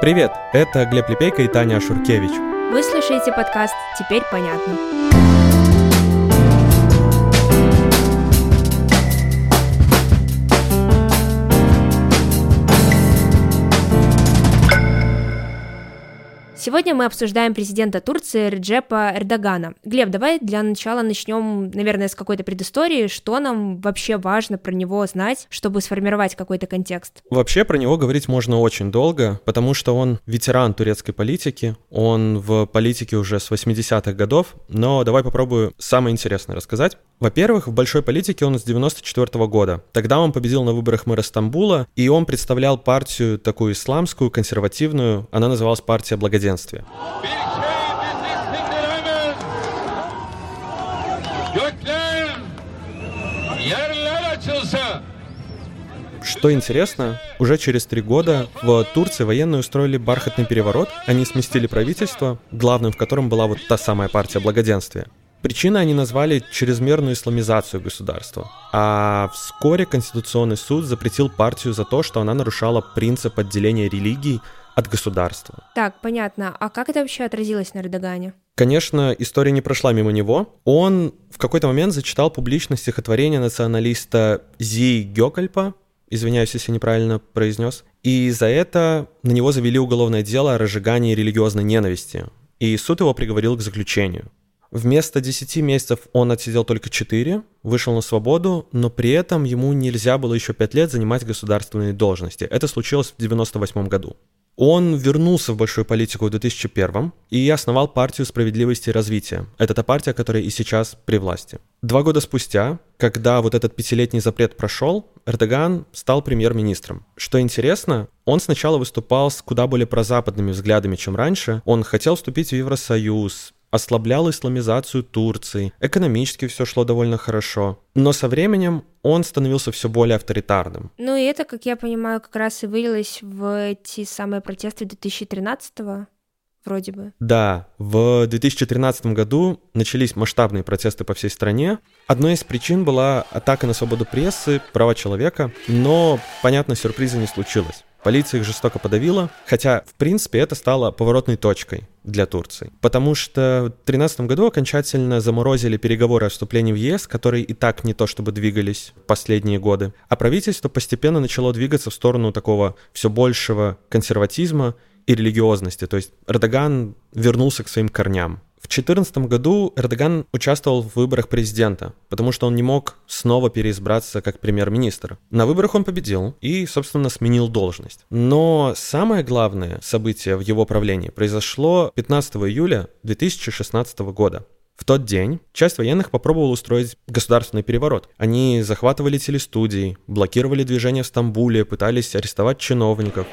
Привет, это Глеб Лепейко и Таня Ашуркевич. Вы слушаете подкаст «Теперь понятно». Сегодня мы обсуждаем президента Турции Реджепа Эрдогана. Глеб, давай для начала начнем, наверное, с какой-то предыстории. Что нам вообще важно про него знать, чтобы сформировать какой-то контекст? Вообще про него говорить можно очень долго, потому что он ветеран турецкой политики, он в политике уже с 80-х годов, но давай попробую самое интересное рассказать. Во-первых, в большой политике он с 94 -го года. Тогда он победил на выборах мэра Стамбула, и он представлял партию такую исламскую, консервативную, она называлась партия благоденствия. Что интересно, уже через три года в Турции военные устроили бархатный переворот, они сместили правительство, главным в котором была вот та самая партия благоденствия. Причиной они назвали чрезмерную исламизацию государства. А вскоре Конституционный суд запретил партию за то, что она нарушала принцип отделения религий от государства. Так, понятно. А как это вообще отразилось на Эрдогане? Конечно, история не прошла мимо него. Он в какой-то момент зачитал публично стихотворение националиста Зи Гёкальпа, извиняюсь, если неправильно произнес, и за это на него завели уголовное дело о разжигании религиозной ненависти. И суд его приговорил к заключению. Вместо 10 месяцев он отсидел только 4, вышел на свободу, но при этом ему нельзя было еще 5 лет занимать государственные должности. Это случилось в 1998 году. Он вернулся в большую политику в 2001 и основал партию справедливости и развития. Это та партия, которая и сейчас при власти. Два года спустя, когда вот этот пятилетний запрет прошел, Эрдоган стал премьер-министром. Что интересно, он сначала выступал с куда более прозападными взглядами, чем раньше. Он хотел вступить в Евросоюз, ослаблял исламизацию Турции, экономически все шло довольно хорошо. Но со временем он становился все более авторитарным. Ну и это, как я понимаю, как раз и вылилось в эти самые протесты 2013-го вроде бы. Да, в 2013 году начались масштабные протесты по всей стране. Одной из причин была атака на свободу прессы, права человека, но, понятно, сюрприза не случилось. Полиция их жестоко подавила, хотя, в принципе, это стало поворотной точкой для Турции. Потому что в 2013 году окончательно заморозили переговоры о вступлении в ЕС, которые и так не то чтобы двигались последние годы. А правительство постепенно начало двигаться в сторону такого все большего консерватизма и религиозности. То есть Эрдоган вернулся к своим корням. В 2014 году Эрдоган участвовал в выборах президента, потому что он не мог снова переизбраться как премьер-министр. На выборах он победил и, собственно, сменил должность. Но самое главное событие в его правлении произошло 15 июля 2016 года. В тот день часть военных попробовала устроить государственный переворот. Они захватывали телестудии, блокировали движение в Стамбуле, пытались арестовать чиновников.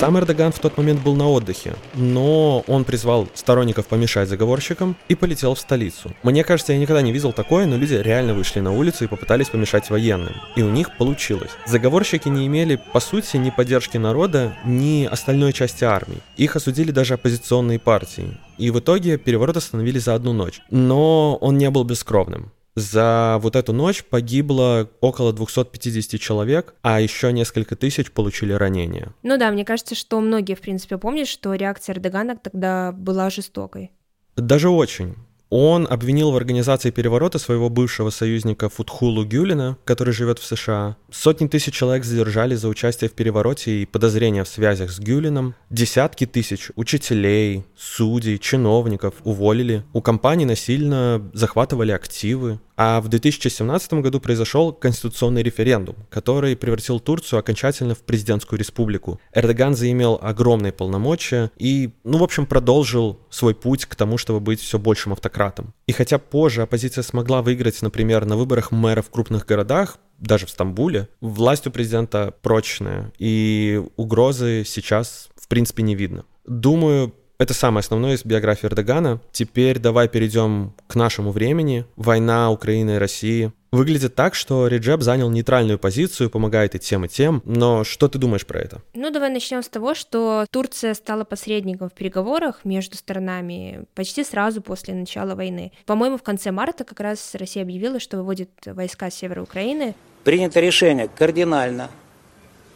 Сам Эрдоган в тот момент был на отдыхе, но он призвал сторонников помешать заговорщикам и полетел в столицу. Мне кажется, я никогда не видел такое, но люди реально вышли на улицу и попытались помешать военным. И у них получилось. Заговорщики не имели, по сути, ни поддержки народа, ни остальной части армии. Их осудили даже оппозиционные партии. И в итоге переворот остановили за одну ночь. Но он не был бескровным. За вот эту ночь погибло около 250 человек, а еще несколько тысяч получили ранения. Ну да, мне кажется, что многие, в принципе, помнят, что реакция Эрдогана тогда была жестокой. Даже очень. Он обвинил в организации переворота своего бывшего союзника Футхулу Гюлина, который живет в США. Сотни тысяч человек задержали за участие в перевороте и подозрения в связях с Гюлином. Десятки тысяч учителей, судей, чиновников уволили. У компаний насильно захватывали активы. А в 2017 году произошел конституционный референдум, который превратил Турцию окончательно в президентскую республику. Эрдоган заимел огромные полномочия и, ну, в общем, продолжил свой путь к тому, чтобы быть все большим автократом. И хотя позже оппозиция смогла выиграть, например, на выборах мэра в крупных городах, даже в Стамбуле, власть у президента прочная, и угрозы сейчас, в принципе, не видно. Думаю, это самое основное из биографии Эрдогана. Теперь давай перейдем к нашему времени. Война Украины и России. Выглядит так, что Реджеп занял нейтральную позицию, помогает и тем, и тем. Но что ты думаешь про это? Ну, давай начнем с того, что Турция стала посредником в переговорах между сторонами почти сразу после начала войны. По-моему, в конце марта как раз Россия объявила, что выводит войска с севера Украины. Принято решение кардинально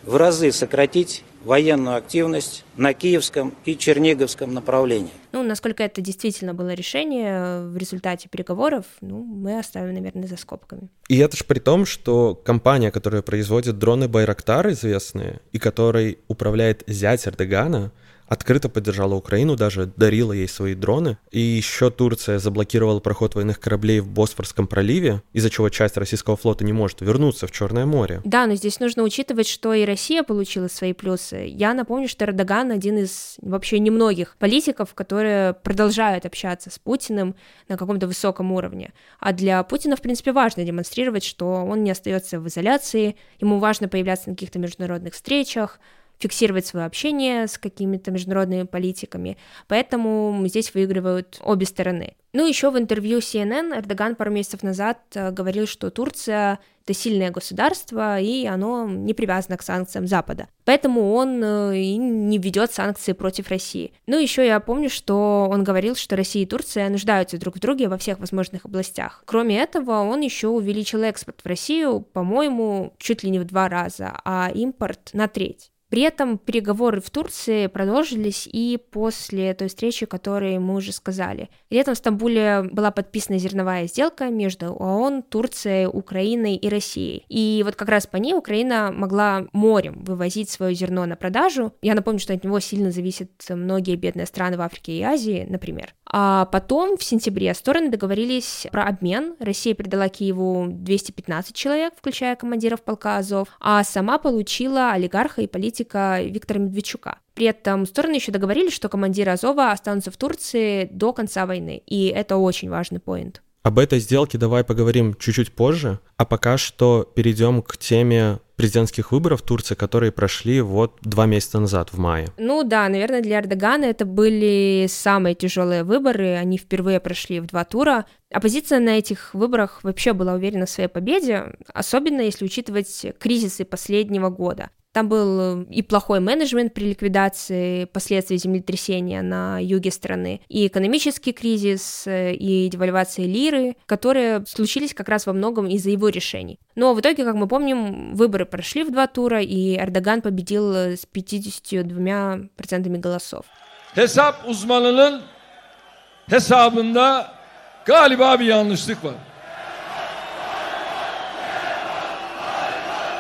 в разы сократить военную активность на Киевском и Черниговском направлении. Ну, насколько это действительно было решение в результате переговоров, ну, мы оставим, наверное, за скобками. И это же при том, что компания, которая производит дроны Байрактар известные, и которой управляет зять Эрдогана, открыто поддержала Украину, даже дарила ей свои дроны. И еще Турция заблокировала проход военных кораблей в Босфорском проливе, из-за чего часть российского флота не может вернуться в Черное море. Да, но здесь нужно учитывать, что и Россия получила свои плюсы. Я напомню, что Эрдоган один из вообще немногих политиков, которые продолжают общаться с Путиным на каком-то высоком уровне. А для Путина, в принципе, важно демонстрировать, что он не остается в изоляции, ему важно появляться на каких-то международных встречах, фиксировать свое общение с какими-то международными политиками. Поэтому здесь выигрывают обе стороны. Ну, еще в интервью CNN Эрдоган пару месяцев назад э, говорил, что Турция — это сильное государство, и оно не привязано к санкциям Запада. Поэтому он э, и не ведет санкции против России. Ну, еще я помню, что он говорил, что Россия и Турция нуждаются друг в друге во всех возможных областях. Кроме этого, он еще увеличил экспорт в Россию, по-моему, чуть ли не в два раза, а импорт на треть. При этом переговоры в Турции продолжились и после той встречи, которую мы уже сказали. Летом в Стамбуле была подписана зерновая сделка между ООН, Турцией, Украиной и Россией. И вот как раз по ней Украина могла морем вывозить свое зерно на продажу. Я напомню, что от него сильно зависят многие бедные страны в Африке и Азии, например. А потом, в сентябре, стороны договорились про обмен. Россия передала Киеву 215 человек, включая командиров полка Азов, а сама получила олигарха и политика Виктора Медведчука. При этом стороны еще договорились, что командиры Азова останутся в Турции до конца войны, и это очень важный поинт. Об этой сделке давай поговорим чуть-чуть позже, а пока что перейдем к теме президентских выборов в Турции, которые прошли вот два месяца назад, в мае. Ну да, наверное, для Эрдогана это были самые тяжелые выборы, они впервые прошли в два тура. Оппозиция на этих выборах вообще была уверена в своей победе, особенно если учитывать кризисы последнего года. Там был э, и плохой менеджмент при ликвидации последствий землетрясения на юге страны, и экономический кризис, э, и девальвация лиры, которые случились как раз во многом из-за его решений. Но в итоге, как мы помним, выборы прошли в два тура, и Эрдоган победил э, с 52% голосов. Hesap uzmanının hesabında galiba bir yanlışlık var.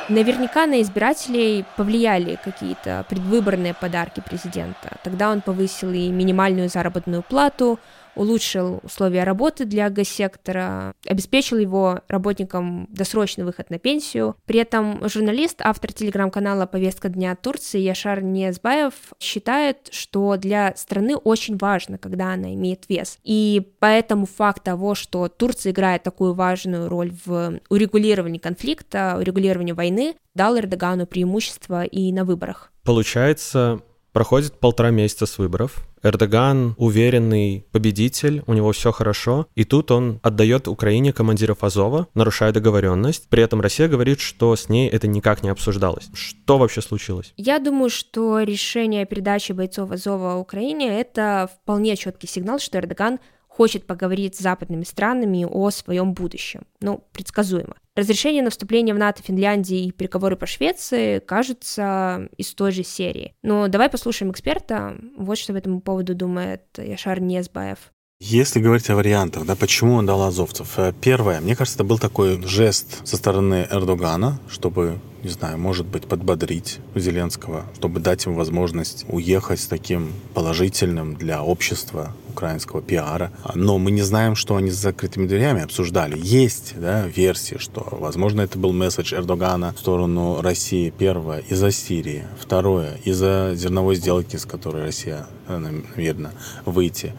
Наверняка на избирателей повлияли какие-то предвыборные подарки президента. Тогда он повысил и минимальную заработную плату, улучшил условия работы для госсектора, обеспечил его работникам досрочный выход на пенсию. При этом журналист, автор телеграм-канала «Повестка дня Турции» Яшар Незбаев считает, что для страны очень важно, когда она имеет вес. И поэтому факт того, что Турция играет такую важную роль в урегулировании конфликта, урегулировании войны, дал Эрдогану преимущество и на выборах. Получается, Проходит полтора месяца с выборов. Эрдоган уверенный победитель, у него все хорошо. И тут он отдает Украине командиров Азова, нарушая договоренность. При этом Россия говорит, что с ней это никак не обсуждалось. Что вообще случилось? Я думаю, что решение о передаче бойцов Азова Украине — это вполне четкий сигнал, что Эрдоган хочет поговорить с западными странами о своем будущем. Ну, предсказуемо. Разрешение на вступление в НАТО Финляндии и переговоры по Швеции кажутся из той же серии. Но давай послушаем эксперта. Вот что по этому поводу думает Яшар Незбаев. Если говорить о вариантах, да, почему он дал азовцев? Э, первое, мне кажется, это был такой жест со стороны Эрдогана, чтобы, не знаю, может быть, подбодрить Зеленского, чтобы дать ему возможность уехать с таким положительным для общества украинского пиара. Но мы не знаем, что они с закрытыми дверями обсуждали. Есть да, версии, что, возможно, это был месседж Эрдогана в сторону России, первое, из-за Сирии, второе, из-за зерновой сделки, с которой Россия э, намерена выйти.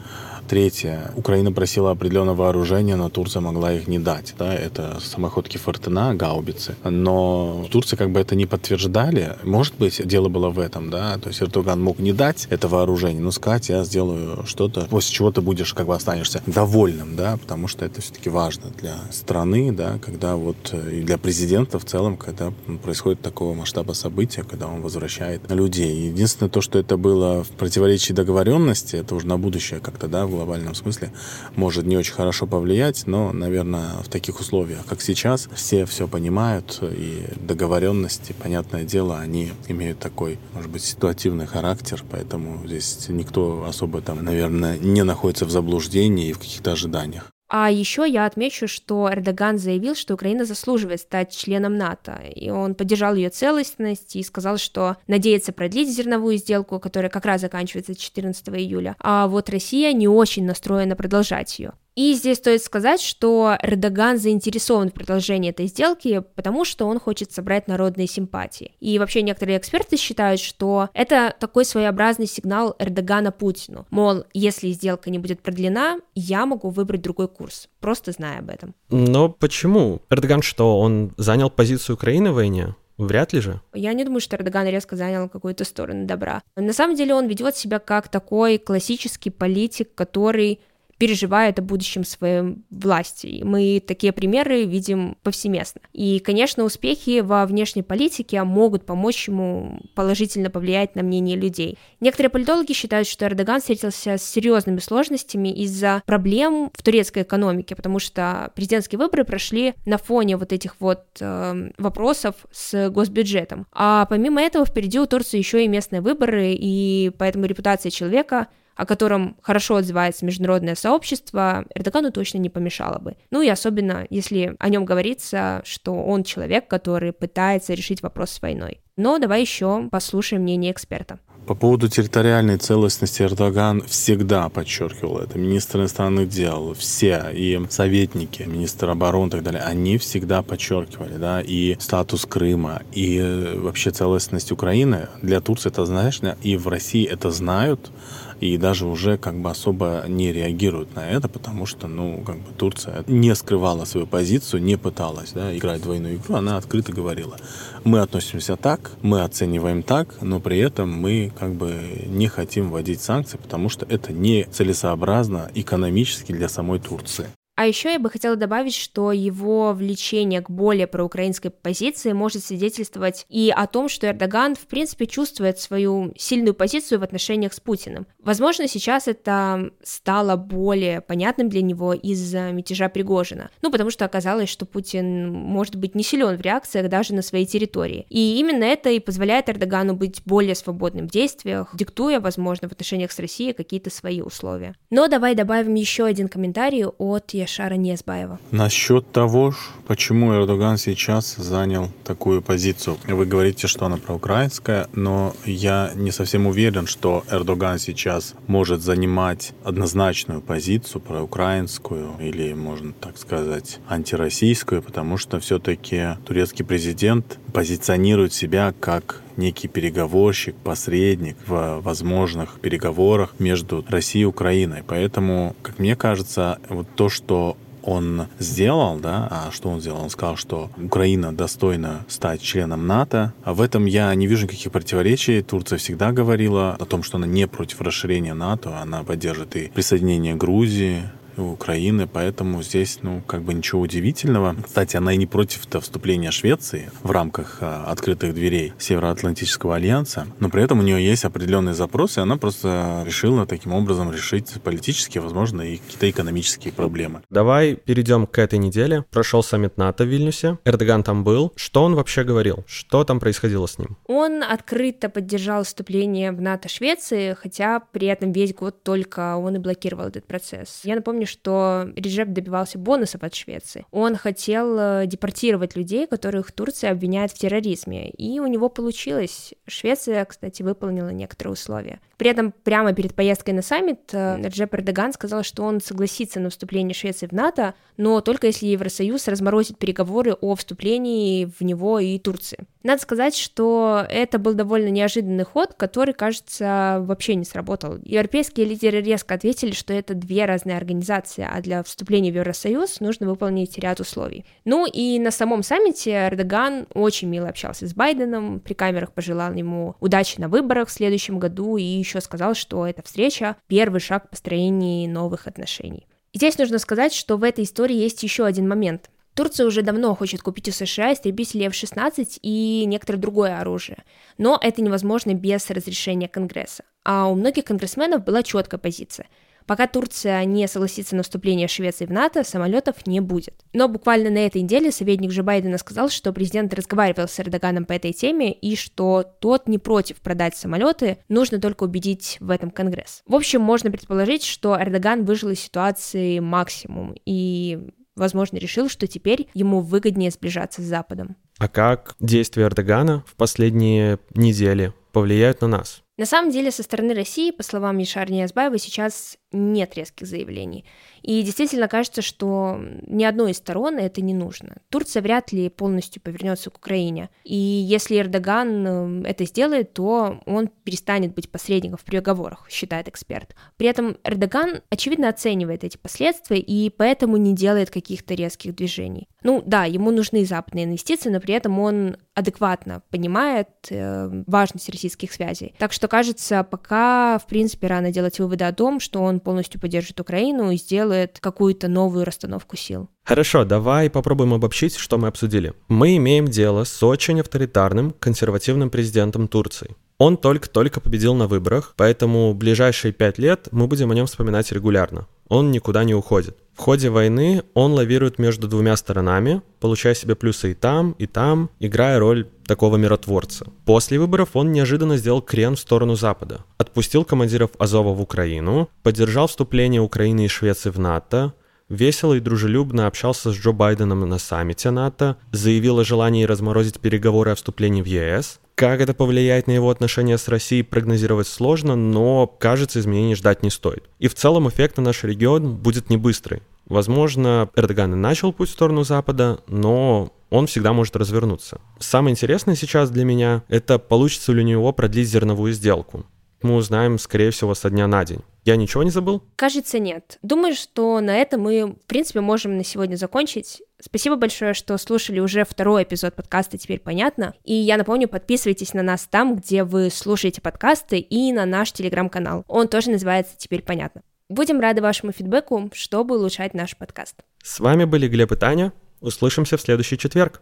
Третье. Украина просила определенное вооружение, но Турция могла их не дать. Да? Это самоходки Фортена, гаубицы. Но Турция как бы это не подтверждали. Может быть, дело было в этом, да. То есть Эрдоган мог не дать это вооружение, но сказать, я сделаю что-то, после чего ты будешь, как бы останешься довольным, да, потому что это все-таки важно для страны, да, когда вот и для президента в целом, когда происходит такого масштаба события, когда он возвращает людей. Единственное то, что это было в противоречии договоренности, это уже на будущее как-то, да, глобальном смысле может не очень хорошо повлиять, но, наверное, в таких условиях, как сейчас, все все понимают, и договоренности, понятное дело, они имеют такой, может быть, ситуативный характер, поэтому здесь никто особо там, наверное, не находится в заблуждении и в каких-то ожиданиях. А еще я отмечу, что Эрдоган заявил, что Украина заслуживает стать членом НАТО, и он поддержал ее целостность и сказал, что надеется продлить зерновую сделку, которая как раз заканчивается 14 июля, а вот Россия не очень настроена продолжать ее. И здесь стоит сказать, что Эрдоган заинтересован в продолжении этой сделки, потому что он хочет собрать народные симпатии. И вообще некоторые эксперты считают, что это такой своеобразный сигнал Эрдогана Путину. Мол, если сделка не будет продлена, я могу выбрать другой курс, просто зная об этом. Но почему? Эрдоган что, он занял позицию Украины в войне? Вряд ли же. Я не думаю, что Эрдоган резко занял какую-то сторону добра. На самом деле он ведет себя как такой классический политик, который переживает о будущем своей власти. Мы такие примеры видим повсеместно. И, конечно, успехи во внешней политике могут помочь ему положительно повлиять на мнение людей. Некоторые политологи считают, что Эрдоган встретился с серьезными сложностями из-за проблем в турецкой экономике, потому что президентские выборы прошли на фоне вот этих вот э, вопросов с госбюджетом. А помимо этого впереди у Турции еще и местные выборы, и поэтому репутация человека о котором хорошо отзывается международное сообщество, Эрдогану точно не помешало бы. Ну и особенно, если о нем говорится, что он человек, который пытается решить вопрос с войной. Но давай еще послушаем мнение эксперта. По поводу территориальной целостности Эрдоган всегда подчеркивал это. Министр иностранных дел, все, и советники, министр обороны и так далее, они всегда подчеркивали, да, и статус Крыма, и э, вообще целостность Украины. Для Турции это, знаешь, и в России это знают, и даже уже как бы особо не реагируют на это, потому что, ну, как бы Турция не скрывала свою позицию, не пыталась, да, играть двойную игру, она открыто говорила, мы относимся так, мы оцениваем так, но при этом мы как бы не хотим вводить санкции, потому что это не целесообразно экономически для самой Турции. А еще я бы хотела добавить, что его влечение к более проукраинской позиции может свидетельствовать и о том, что Эрдоган, в принципе, чувствует свою сильную позицию в отношениях с Путиным. Возможно, сейчас это стало более понятным для него из-за мятежа Пригожина. Ну, потому что оказалось, что Путин может быть не силен в реакциях даже на своей территории. И именно это и позволяет Эрдогану быть более свободным в действиях, диктуя, возможно, в отношениях с Россией какие-то свои условия. Но давай добавим еще один комментарий от Яшара Незбаева. Насчет того, почему Эрдоган сейчас занял такую позицию. Вы говорите, что она проукраинская, но я не совсем уверен, что Эрдоган сейчас может занимать однозначную позицию проукраинскую или, можно так сказать, антироссийскую, потому что все-таки турецкий президент позиционирует себя как некий переговорщик, посредник в возможных переговорах между Россией и Украиной. Поэтому, как мне кажется, вот то, что он сделал, да, а что он сделал? Он сказал, что Украина достойна стать членом НАТО. А в этом я не вижу никаких противоречий. Турция всегда говорила о том, что она не против расширения НАТО, она поддержит и присоединение Грузии, Украины, поэтому здесь, ну, как бы ничего удивительного. Кстати, она и не против вступления Швеции в рамках а, открытых дверей Североатлантического альянса, но при этом у нее есть определенные запросы, и она просто решила таким образом решить политические, возможно, и какие-то экономические проблемы. Давай перейдем к этой неделе. Прошел саммит НАТО в Вильнюсе. Эрдоган там был. Что он вообще говорил? Что там происходило с ним? Он открыто поддержал вступление в НАТО Швеции, хотя при этом весь год только он и блокировал этот процесс. Я напомню, напомню, что Реджеп добивался бонусов от Швеции. Он хотел э, депортировать людей, которых Турция обвиняет в терроризме, и у него получилось. Швеция, кстати, выполнила некоторые условия. При этом прямо перед поездкой на саммит э, Реджеп Эрдоган сказал, что он согласится на вступление Швеции в НАТО, но только если Евросоюз разморозит переговоры о вступлении в него и Турции. Надо сказать, что это был довольно неожиданный ход, который, кажется, вообще не сработал. Европейские лидеры резко ответили, что это две разные организации, а для вступления в Евросоюз нужно выполнить ряд условий. Ну и на самом саммите Эрдоган очень мило общался с Байденом, при камерах пожелал ему удачи на выборах в следующем году и еще сказал, что эта встреча — первый шаг в построении новых отношений. И здесь нужно сказать, что в этой истории есть еще один момент. Турция уже давно хочет купить у США истребители F-16 и некоторое другое оружие, но это невозможно без разрешения Конгресса. А у многих конгрессменов была четкая позиция. Пока Турция не согласится на вступление Швеции в НАТО, самолетов не будет. Но буквально на этой неделе советник Джо Байдена сказал, что президент разговаривал с Эрдоганом по этой теме и что тот не против продать самолеты, нужно только убедить в этом Конгресс. В общем, можно предположить, что Эрдоган выжил из ситуации максимум и возможно, решил, что теперь ему выгоднее сближаться с Западом. А как действия Эрдогана в последние недели повлияют на нас? На самом деле, со стороны России, по словам Ешар Ниязбаева, сейчас нет резких заявлений. И действительно кажется, что ни одной из сторон это не нужно. Турция вряд ли полностью повернется к Украине. И если Эрдоган эм, это сделает, то он перестанет быть посредником в переговорах, считает эксперт. При этом Эрдоган, очевидно, оценивает эти последствия и поэтому не делает каких-то резких движений. Ну да, ему нужны западные инвестиции, но при этом он адекватно понимает э, важность российских связей. Так что, кажется, пока, в принципе, рано делать выводы о том, что он полностью поддержит Украину и сделает какую-то новую расстановку сил. Хорошо, давай попробуем обобщить, что мы обсудили. Мы имеем дело с очень авторитарным, консервативным президентом Турции. Он только-только победил на выборах, поэтому ближайшие пять лет мы будем о нем вспоминать регулярно. Он никуда не уходит. В ходе войны он лавирует между двумя сторонами, получая себе плюсы и там, и там, играя роль такого миротворца. После выборов он неожиданно сделал крен в сторону Запада. Отпустил командиров Азова в Украину, поддержал вступление Украины и Швеции в НАТО, весело и дружелюбно общался с Джо Байденом на саммите НАТО, заявил о желании разморозить переговоры о вступлении в ЕС. Как это повлияет на его отношения с Россией, прогнозировать сложно, но, кажется, изменений ждать не стоит. И в целом эффект на наш регион будет не быстрый. Возможно, Эрдоган и начал путь в сторону Запада, но он всегда может развернуться. Самое интересное сейчас для меня — это получится ли у него продлить зерновую сделку. Мы узнаем, скорее всего, со дня на день. Я ничего не забыл? Кажется, нет. Думаю, что на этом мы, в принципе, можем на сегодня закончить. Спасибо большое, что слушали уже второй эпизод подкаста «Теперь понятно». И я напомню, подписывайтесь на нас там, где вы слушаете подкасты, и на наш телеграм-канал. Он тоже называется «Теперь понятно». Будем рады вашему фидбэку, чтобы улучшать наш подкаст. С вами были Глеб и Таня. Услышимся в следующий четверг.